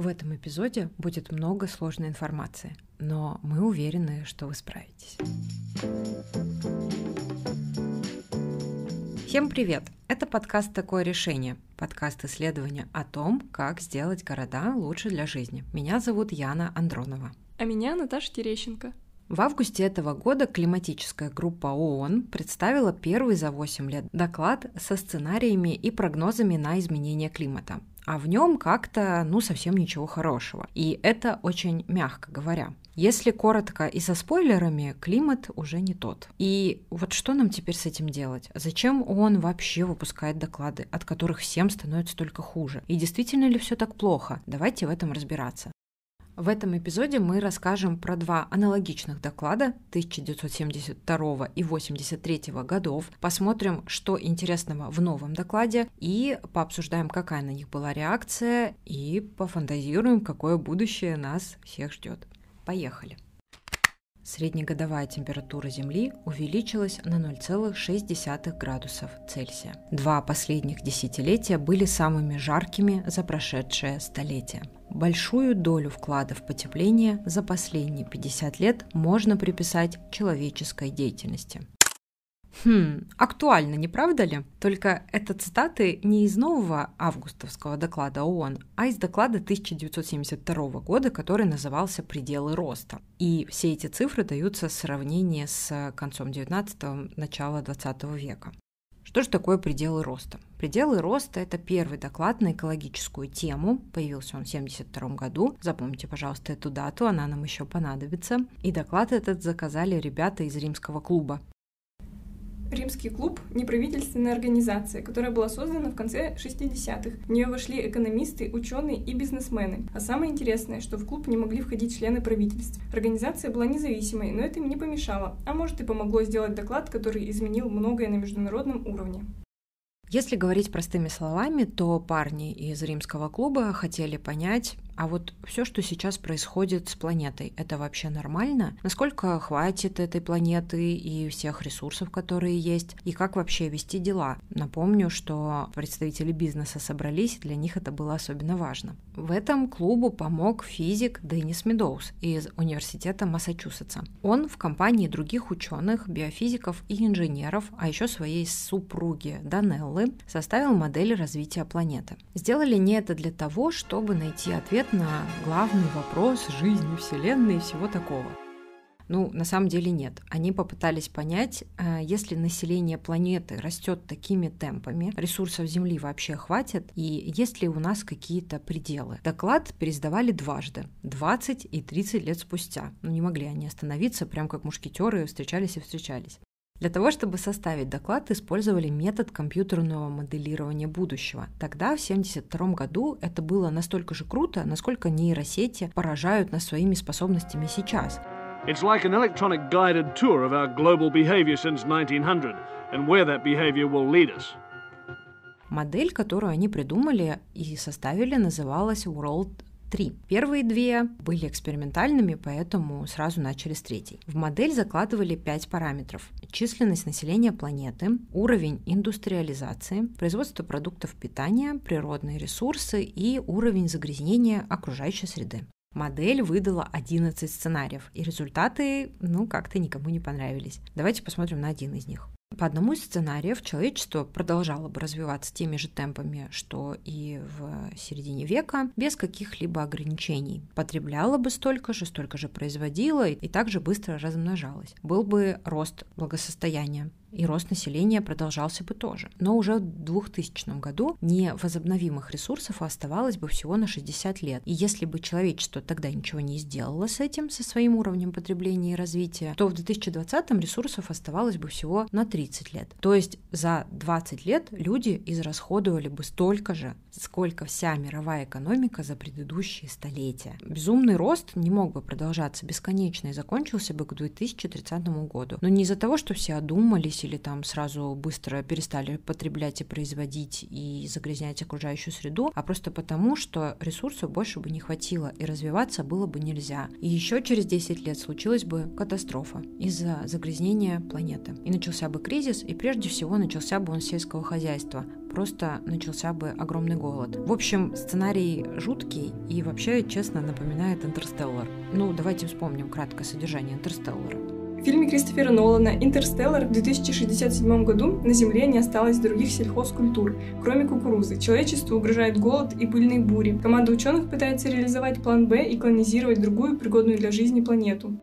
В этом эпизоде будет много сложной информации, но мы уверены, что вы справитесь. Всем привет! Это подкаст «Такое решение», подкаст исследования о том, как сделать города лучше для жизни. Меня зовут Яна Андронова. А меня Наташа Терещенко. В августе этого года климатическая группа ООН представила первый за 8 лет доклад со сценариями и прогнозами на изменение климата. А в нем как-то, ну, совсем ничего хорошего. И это очень мягко говоря. Если коротко и со спойлерами, климат уже не тот. И вот что нам теперь с этим делать? Зачем он вообще выпускает доклады, от которых всем становится только хуже? И действительно ли все так плохо? Давайте в этом разбираться. В этом эпизоде мы расскажем про два аналогичных доклада 1972 и 1983 годов, посмотрим, что интересного в новом докладе и пообсуждаем, какая на них была реакция и пофантазируем, какое будущее нас всех ждет. Поехали! Среднегодовая температура Земли увеличилась на 0,6 градусов Цельсия. Два последних десятилетия были самыми жаркими за прошедшее столетие. Большую долю вклада в потепление за последние 50 лет можно приписать человеческой деятельности. Хм, актуально, не правда ли? Только это цитаты не из нового августовского доклада ООН, а из доклада 1972 года, который назывался «Пределы роста». И все эти цифры даются в сравнении с концом 19-го, начала 20 века. Что же такое пределы роста? Пределы роста – это первый доклад на экологическую тему. Появился он в 1972 году. Запомните, пожалуйста, эту дату, она нам еще понадобится. И доклад этот заказали ребята из римского клуба. Римский клуб – неправительственная организация, которая была создана в конце 60-х. В нее вошли экономисты, ученые и бизнесмены. А самое интересное, что в клуб не могли входить члены правительств. Организация была независимой, но это им не помешало, а может и помогло сделать доклад, который изменил многое на международном уровне. Если говорить простыми словами, то парни из римского клуба хотели понять, а вот все, что сейчас происходит с планетой, это вообще нормально? Насколько хватит этой планеты и всех ресурсов, которые есть? И как вообще вести дела? Напомню, что представители бизнеса собрались, для них это было особенно важно. В этом клубу помог физик Деннис Медоуз из Университета Массачусетса. Он в компании других ученых, биофизиков и инженеров, а еще своей супруги Данеллы, составил модель развития планеты. Сделали не это для того, чтобы найти ответ на главный вопрос жизни, Вселенной и всего такого. Ну, на самом деле нет. Они попытались понять, э, если население планеты растет такими темпами, ресурсов Земли вообще хватит, и есть ли у нас какие-то пределы. Доклад пересдавали дважды, 20 и 30 лет спустя. Ну, не могли они остановиться, прям как мушкетеры встречались и встречались. Для того, чтобы составить доклад, использовали метод компьютерного моделирования будущего. Тогда, в 1972 году, это было настолько же круто, насколько нейросети поражают нас своими способностями сейчас. It's like an electronic guided tour of our global behavior since 1900 and where that behavior will lead us. Модель, которую они придумали и составили, называлась World три. Первые две были экспериментальными, поэтому сразу начали с третьей. В модель закладывали пять параметров. Численность населения планеты, уровень индустриализации, производство продуктов питания, природные ресурсы и уровень загрязнения окружающей среды. Модель выдала 11 сценариев, и результаты, ну, как-то никому не понравились. Давайте посмотрим на один из них. По одному из сценариев человечество продолжало бы развиваться теми же темпами, что и в середине века, без каких-либо ограничений. Потребляло бы столько же, столько же производило и также быстро размножалось. Был бы рост благосостояния и рост населения продолжался бы тоже. Но уже в 2000 году невозобновимых ресурсов оставалось бы всего на 60 лет. И если бы человечество тогда ничего не сделало с этим, со своим уровнем потребления и развития, то в 2020 ресурсов оставалось бы всего на 30 лет. То есть за 20 лет люди израсходовали бы столько же, сколько вся мировая экономика за предыдущие столетия. Безумный рост не мог бы продолжаться бесконечно и закончился бы к 2030 году. Но не из-за того, что все одумались разорились или там сразу быстро перестали потреблять и производить и загрязнять окружающую среду, а просто потому, что ресурсов больше бы не хватило и развиваться было бы нельзя. И еще через 10 лет случилась бы катастрофа из-за загрязнения планеты. И начался бы кризис, и прежде всего начался бы он сельского хозяйства, просто начался бы огромный голод. В общем, сценарий жуткий и вообще, честно, напоминает «Интерстеллар». Ну, давайте вспомним краткое содержание «Интерстеллара». В фильме Кристофера Нолана «Интерстеллар» в 2067 году на Земле не осталось других сельхозкультур, кроме кукурузы. Человечеству угрожает голод и пыльные бури. Команда ученых пытается реализовать план «Б» и колонизировать другую, пригодную для жизни планету.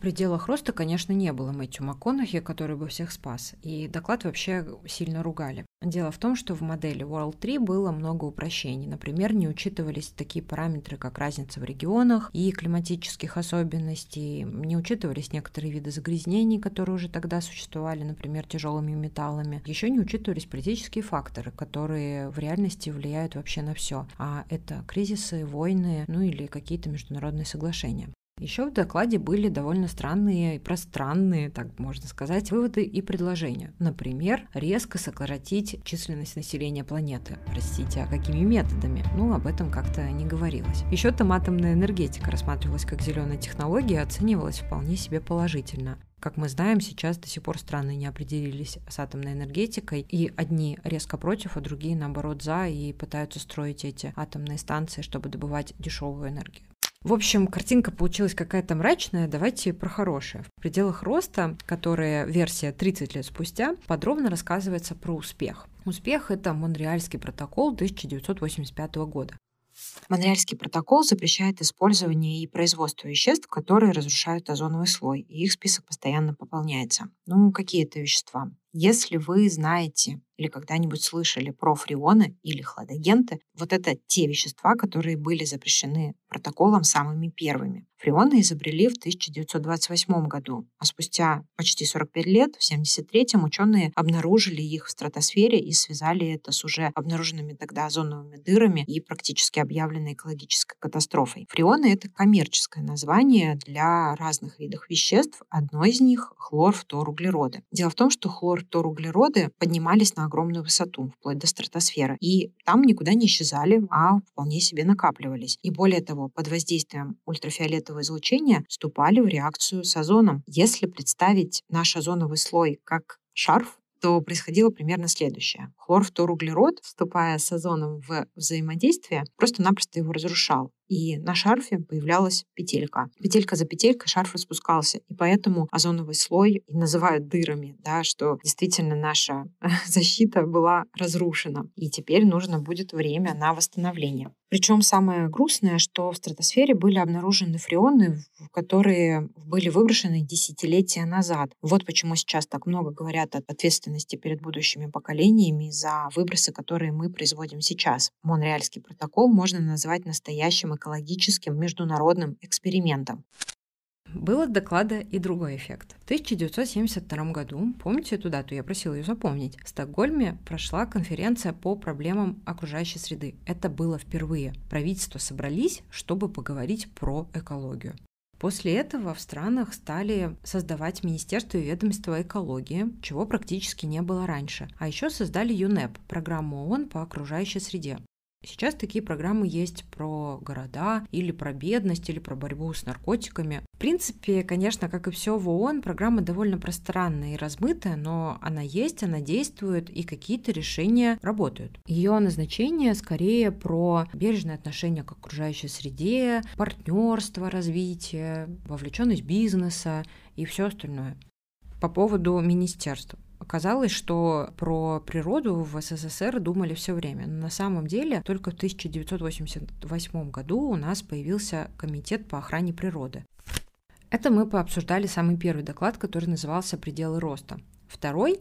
Пределах роста, конечно, не было Мэтью МакКонахи, который бы всех спас, и доклад вообще сильно ругали. Дело в том, что в модели World 3 было много упрощений. Например, не учитывались такие параметры, как разница в регионах и климатических особенностей, не учитывались некоторые виды загрязнений, которые уже тогда существовали, например, тяжелыми металлами. Еще не учитывались политические факторы, которые в реальности влияют вообще на все. А это кризисы, войны, ну или какие-то международные соглашения. Еще в докладе были довольно странные и пространные, так можно сказать, выводы и предложения. Например, резко сократить численность населения планеты. Простите, а какими методами? Ну, об этом как-то не говорилось. Еще там атомная энергетика рассматривалась как зеленая технология и оценивалась вполне себе положительно. Как мы знаем, сейчас до сих пор страны не определились с атомной энергетикой, и одни резко против, а другие, наоборот, за, и пытаются строить эти атомные станции, чтобы добывать дешевую энергию. В общем, картинка получилась какая-то мрачная, давайте про хорошее. В пределах роста, которая версия 30 лет спустя, подробно рассказывается про успех. Успех – это Монреальский протокол 1985 года. Монреальский протокол запрещает использование и производство веществ, которые разрушают озоновый слой, и их список постоянно пополняется. Ну, какие это вещества? Если вы знаете или когда-нибудь слышали про фреоны или хладагенты, вот это те вещества, которые были запрещены протоколом самыми первыми. Фреоны изобрели в 1928 году, а спустя почти 45 лет, в 1973-м, ученые обнаружили их в стратосфере и связали это с уже обнаруженными тогда озоновыми дырами и практически объявленной экологической катастрофой. Фреоны — это коммерческое название для разных видов веществ. Одно из них — хлорфторуглероды. Дело в том, что хлорфторуглероды поднимались на огромную высоту, вплоть до стратосферы, и там никуда не исчезали, а вполне себе накапливались. И более того, под воздействием ультрафиолетового излучения вступали в реакцию с озоном. Если представить наш озоновый слой как шарф, то происходило примерно следующее. Хлорфторуглерод, вступая с озоном в взаимодействие, просто-напросто его разрушал и на шарфе появлялась петелька. Петелька за петелькой шарф распускался, и поэтому озоновый слой и называют дырами, да, что действительно наша защита была разрушена, и теперь нужно будет время на восстановление. Причем самое грустное, что в стратосфере были обнаружены фреоны, которые были выброшены десятилетия назад. Вот почему сейчас так много говорят о ответственности перед будущими поколениями за выбросы, которые мы производим сейчас. Монреальский протокол можно назвать настоящим экологическим международным экспериментом. Был от доклада и другой эффект. В 1972 году, помните эту дату, я просила ее запомнить, в Стокгольме прошла конференция по проблемам окружающей среды. Это было впервые. Правительства собрались, чтобы поговорить про экологию. После этого в странах стали создавать Министерство и ведомство экологии, чего практически не было раньше. А еще создали ЮНЕП, программу ООН по окружающей среде. Сейчас такие программы есть про города, или про бедность, или про борьбу с наркотиками. В принципе, конечно, как и все в ООН, программа довольно пространная и размытая, но она есть, она действует, и какие-то решения работают. Ее назначение скорее про бережное отношение к окружающей среде, партнерство, развитие, вовлеченность бизнеса и все остальное. По поводу министерств. Оказалось, что про природу в СССР думали все время. Но на самом деле только в 1988 году у нас появился комитет по охране природы. Это мы пообсуждали самый первый доклад, который назывался «Пределы роста». Второй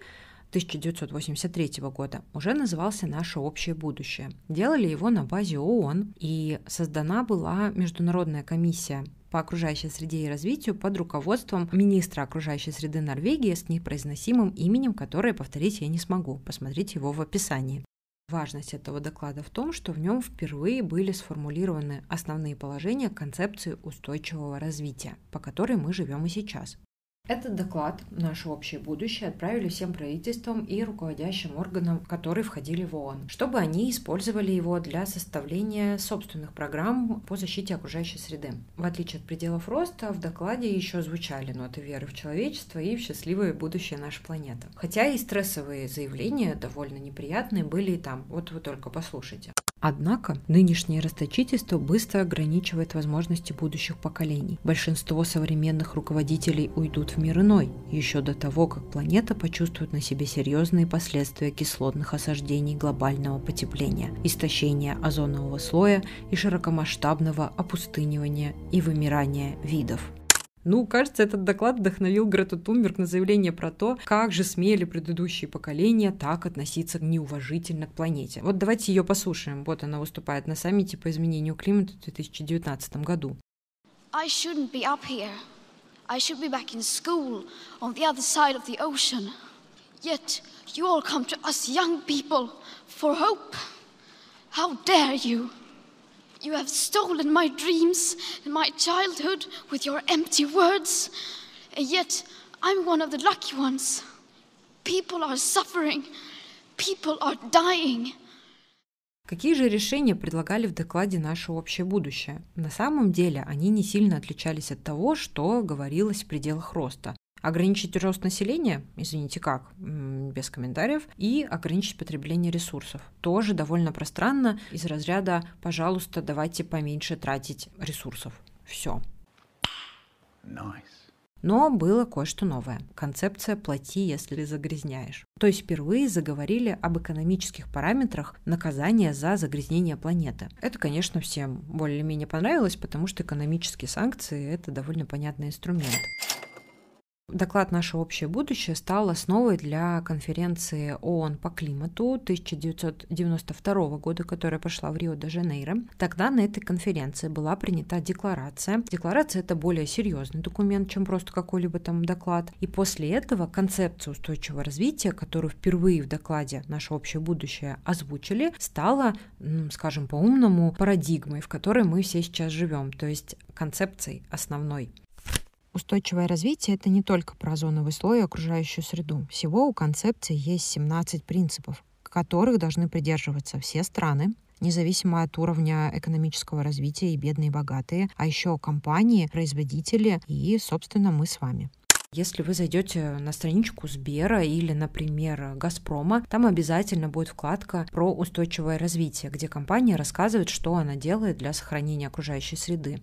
1983 года уже назывался «Наше общее будущее». Делали его на базе ООН, и создана была Международная комиссия по окружающей среде и развитию под руководством министра окружающей среды Норвегии с непроизносимым именем, которое повторить я не смогу. Посмотрите его в описании. Важность этого доклада в том, что в нем впервые были сформулированы основные положения концепции устойчивого развития, по которой мы живем и сейчас. Этот доклад «Наше общее будущее» отправили всем правительствам и руководящим органам, которые входили в ООН, чтобы они использовали его для составления собственных программ по защите окружающей среды. В отличие от пределов роста, в докладе еще звучали ноты веры в человечество и в счастливое будущее нашей планеты. Хотя и стрессовые заявления, довольно неприятные, были и там. Вот вы только послушайте. Однако нынешнее расточительство быстро ограничивает возможности будущих поколений. Большинство современных руководителей уйдут в мир иной, еще до того, как планета почувствует на себе серьезные последствия кислотных осаждений глобального потепления, истощения озонового слоя и широкомасштабного опустынивания и вымирания видов. Ну, кажется, этот доклад вдохновил Грету Тунберг на заявление про то, как же смели предыдущие поколения так относиться неуважительно к планете. Вот давайте ее послушаем. Вот она выступает на саммите по изменению климата в 2019 году. I shouldn't be up here. I should be back in school on the other side of the ocean. Yet you all come to us young people for hope. How dare you? You have stolen my dreams and my childhood with your empty words. And yet, I'm one of the lucky ones. People are suffering. People are dying. Какие же решения предлагали в докладе «Наше общее будущее»? На самом деле они не сильно отличались от того, что говорилось в пределах роста. Ограничить рост населения, извините как, без комментариев, и ограничить потребление ресурсов. Тоже довольно пространно из разряда «пожалуйста, давайте поменьше тратить ресурсов». Все. Nice. Но было кое-что новое. Концепция «плати, если загрязняешь». То есть впервые заговорили об экономических параметрах наказания за загрязнение планеты. Это, конечно, всем более-менее понравилось, потому что экономические санкции – это довольно понятный инструмент. Доклад «Наше общее будущее» стал основой для конференции ООН по климату 1992 года, которая прошла в Рио-де-Жанейро. Тогда на этой конференции была принята декларация. Декларация — это более серьезный документ, чем просто какой-либо там доклад. И после этого концепция устойчивого развития, которую впервые в докладе «Наше общее будущее» озвучили, стала, скажем по-умному, парадигмой, в которой мы все сейчас живем, то есть концепцией основной. Устойчивое развитие — это не только про озоновый слой и окружающую среду. Всего у концепции есть 17 принципов, которых должны придерживаться все страны, независимо от уровня экономического развития и бедные и богатые, а еще компании, производители и, собственно, мы с вами. Если вы зайдете на страничку Сбера или, например, Газпрома, там обязательно будет вкладка про устойчивое развитие, где компания рассказывает, что она делает для сохранения окружающей среды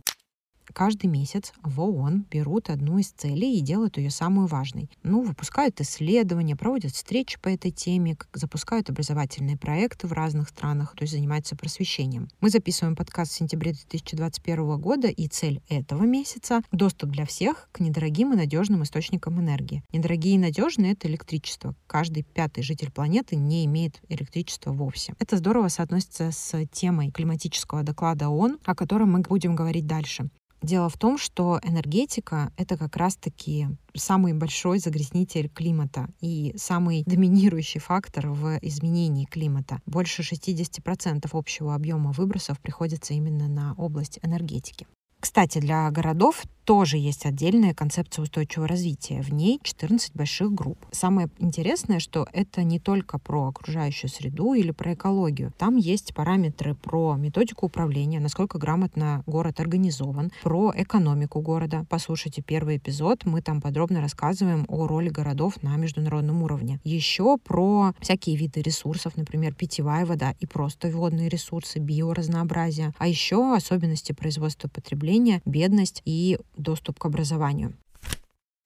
каждый месяц в ООН берут одну из целей и делают ее самую важной. Ну, выпускают исследования, проводят встречи по этой теме, запускают образовательные проекты в разных странах, то есть занимаются просвещением. Мы записываем подкаст в сентябре 2021 года, и цель этого месяца — доступ для всех к недорогим и надежным источникам энергии. Недорогие и надежные — это электричество. Каждый пятый житель планеты не имеет электричества вовсе. Это здорово соотносится с темой климатического доклада ООН, о котором мы будем говорить дальше. Дело в том, что энергетика — это как раз-таки самый большой загрязнитель климата и самый доминирующий фактор в изменении климата. Больше 60% общего объема выбросов приходится именно на область энергетики. Кстати, для городов тоже есть отдельная концепция устойчивого развития. В ней 14 больших групп. Самое интересное, что это не только про окружающую среду или про экологию. Там есть параметры про методику управления, насколько грамотно город организован, про экономику города. Послушайте первый эпизод, мы там подробно рассказываем о роли городов на международном уровне. Еще про всякие виды ресурсов, например, питьевая вода и просто водные ресурсы, биоразнообразие. А еще особенности производства потребления, бедность и доступ к образованию.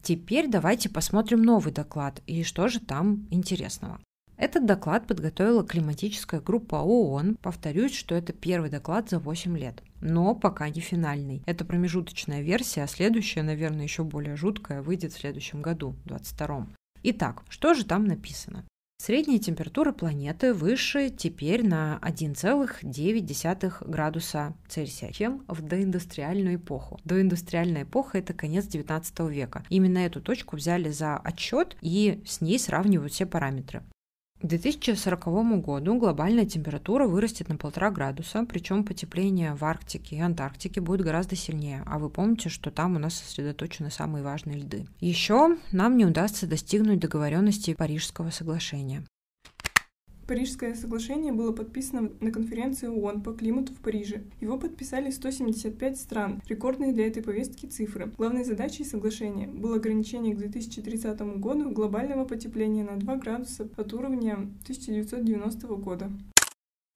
Теперь давайте посмотрим новый доклад и что же там интересного. Этот доклад подготовила климатическая группа ООН. Повторюсь, что это первый доклад за 8 лет. Но пока не финальный. Это промежуточная версия, а следующая, наверное, еще более жуткая, выйдет в следующем году, 22 Итак, что же там написано? Средняя температура планеты выше теперь на 1,9 градуса Цельсия, чем в доиндустриальную эпоху. Доиндустриальная эпоха – это конец 19 века. Именно эту точку взяли за отчет и с ней сравнивают все параметры. К 2040 году глобальная температура вырастет на полтора градуса, причем потепление в Арктике и Антарктике будет гораздо сильнее. А вы помните, что там у нас сосредоточены самые важные льды. Еще нам не удастся достигнуть договоренности Парижского соглашения. Парижское соглашение было подписано на конференции ООН по климату в Париже. Его подписали 175 стран, рекордные для этой повестки цифры. Главной задачей соглашения было ограничение к 2030 году глобального потепления на 2 градуса от уровня 1990 года.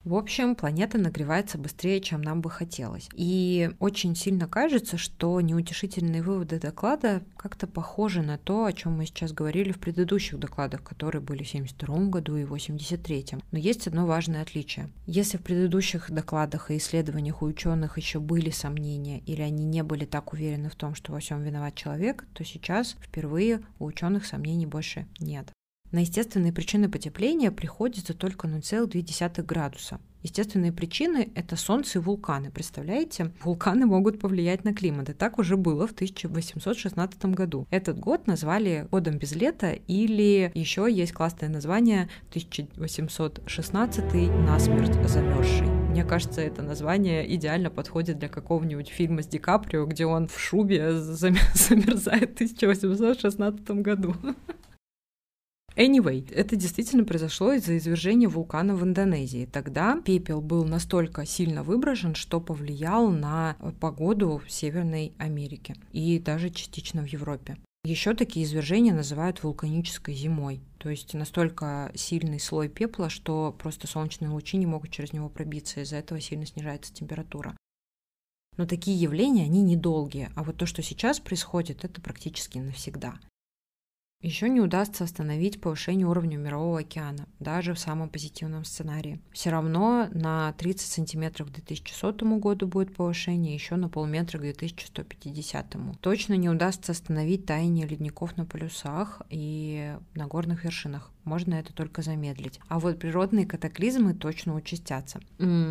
В общем, планета нагревается быстрее, чем нам бы хотелось. И очень сильно кажется, что неутешительные выводы доклада как-то похожи на то, о чем мы сейчас говорили в предыдущих докладах, которые были в 1972 году и 1983. Но есть одно важное отличие. Если в предыдущих докладах и исследованиях у ученых еще были сомнения или они не были так уверены в том, что во всем виноват человек, то сейчас впервые у ученых сомнений больше нет. На естественные причины потепления приходится только 0,2 градуса. Естественные причины – это солнце и вулканы. Представляете? Вулканы могут повлиять на климат. И так уже было в 1816 году. Этот год назвали годом без лета или еще есть классное название 1816 насмерть замерзший. Мне кажется, это название идеально подходит для какого-нибудь фильма с Ди Каприо, где он в шубе замерзает в 1816 году. Anyway, это действительно произошло из-за извержения вулкана в Индонезии. Тогда пепел был настолько сильно выброшен, что повлиял на погоду в Северной Америке и даже частично в Европе. Еще такие извержения называют вулканической зимой. То есть настолько сильный слой пепла, что просто солнечные лучи не могут через него пробиться, из-за этого сильно снижается температура. Но такие явления, они недолгие, а вот то, что сейчас происходит, это практически навсегда. Еще не удастся остановить повышение уровня Мирового океана, даже в самом позитивном сценарии. Все равно на 30 сантиметров к 2100 году будет повышение, еще на полметра к 2150. Точно не удастся остановить таяние ледников на полюсах и на горных вершинах можно это только замедлить. А вот природные катаклизмы точно участятся.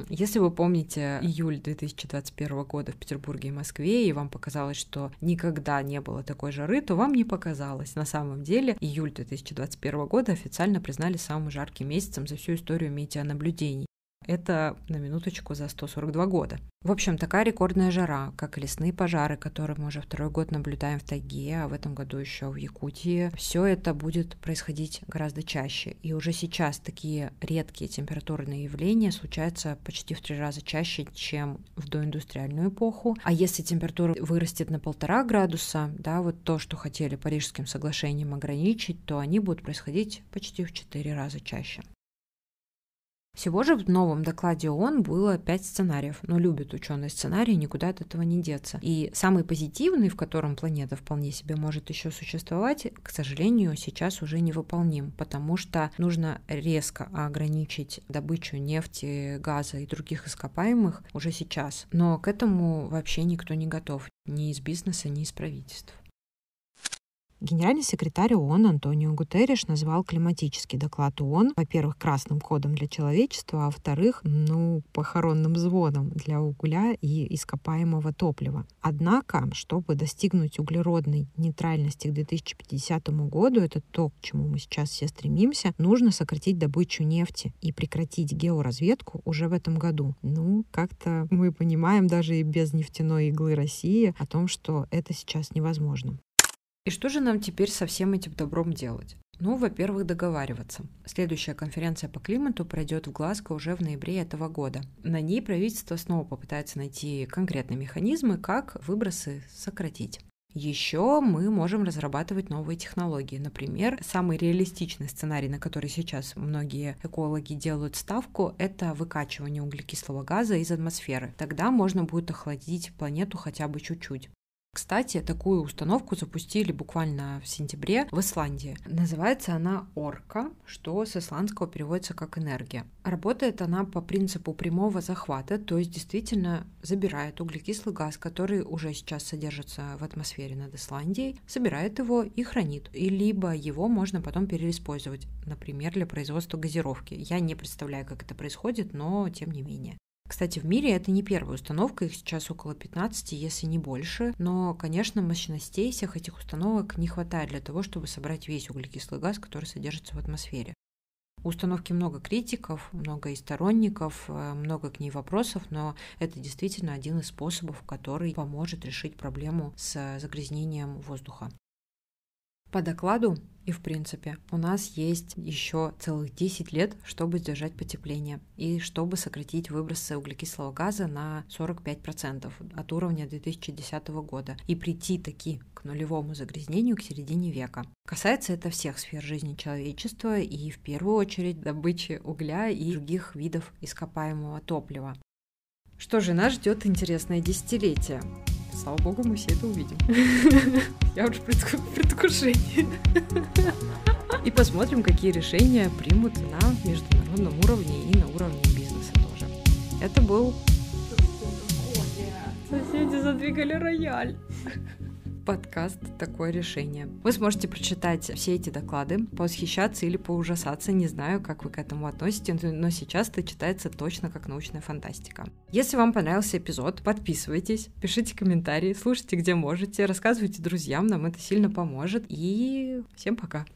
Если вы помните июль 2021 года в Петербурге и Москве, и вам показалось, что никогда не было такой жары, то вам не показалось. На самом деле, июль 2021 года официально признали самым жарким месяцем за всю историю метеонаблюдений. Это на минуточку за 142 года. В общем, такая рекордная жара, как лесные пожары, которые мы уже второй год наблюдаем в тайге, а в этом году еще в Якутии. Все это будет происходить гораздо чаще. И уже сейчас такие редкие температурные явления случаются почти в три раза чаще, чем в доиндустриальную эпоху. А если температура вырастет на полтора градуса, да, вот то, что хотели Парижским соглашением ограничить, то они будут происходить почти в четыре раза чаще. Всего же в новом докладе ООН было пять сценариев, но любят ученые сценарии, никуда от этого не деться. И самый позитивный, в котором планета вполне себе может еще существовать, к сожалению, сейчас уже невыполним, потому что нужно резко ограничить добычу нефти, газа и других ископаемых уже сейчас. Но к этому вообще никто не готов, ни из бизнеса, ни из правительств. Генеральный секретарь ООН Антонио Гутерриш назвал климатический доклад ООН, во-первых, красным кодом для человечества, а во-вторых, ну, похоронным звоном для угля и ископаемого топлива. Однако, чтобы достигнуть углеродной нейтральности к 2050 году, это то, к чему мы сейчас все стремимся, нужно сократить добычу нефти и прекратить георазведку уже в этом году. Ну, как-то мы понимаем даже и без нефтяной иглы России о том, что это сейчас невозможно. И что же нам теперь со всем этим добром делать? Ну, во-первых, договариваться. Следующая конференция по климату пройдет в Глазго уже в ноябре этого года. На ней правительство снова попытается найти конкретные механизмы, как выбросы сократить. Еще мы можем разрабатывать новые технологии. Например, самый реалистичный сценарий, на который сейчас многие экологи делают ставку, это выкачивание углекислого газа из атмосферы. Тогда можно будет охладить планету хотя бы чуть-чуть. Кстати, такую установку запустили буквально в сентябре в Исландии. Называется она Орка, что с исландского переводится как энергия. Работает она по принципу прямого захвата, то есть действительно забирает углекислый газ, который уже сейчас содержится в атмосфере над Исландией, собирает его и хранит. И либо его можно потом переиспользовать, например, для производства газировки. Я не представляю, как это происходит, но тем не менее. Кстати, в мире это не первая установка, их сейчас около 15, если не больше. Но, конечно, мощностей всех этих установок не хватает для того, чтобы собрать весь углекислый газ, который содержится в атмосфере. У установки много критиков, много и сторонников, э, много к ней вопросов, но это действительно один из способов, который поможет решить проблему с загрязнением воздуха. По докладу и в принципе у нас есть еще целых 10 лет, чтобы сдержать потепление и чтобы сократить выбросы углекислого газа на 45% от уровня 2010 года и прийти таки к нулевому загрязнению к середине века. Касается это всех сфер жизни человечества и в первую очередь добычи угля и других видов ископаемого топлива. Что же, нас ждет интересное десятилетие. Слава богу, мы все это увидим. Я уже в предвкушении. И посмотрим, какие решения примут на международном уровне и на уровне бизнеса тоже. Это был... Соседи задвигали рояль подкаст «Такое решение». Вы сможете прочитать все эти доклады, восхищаться или поужасаться, не знаю, как вы к этому относитесь, но сейчас это читается точно как научная фантастика. Если вам понравился эпизод, подписывайтесь, пишите комментарии, слушайте где можете, рассказывайте друзьям, нам это сильно поможет. И всем пока!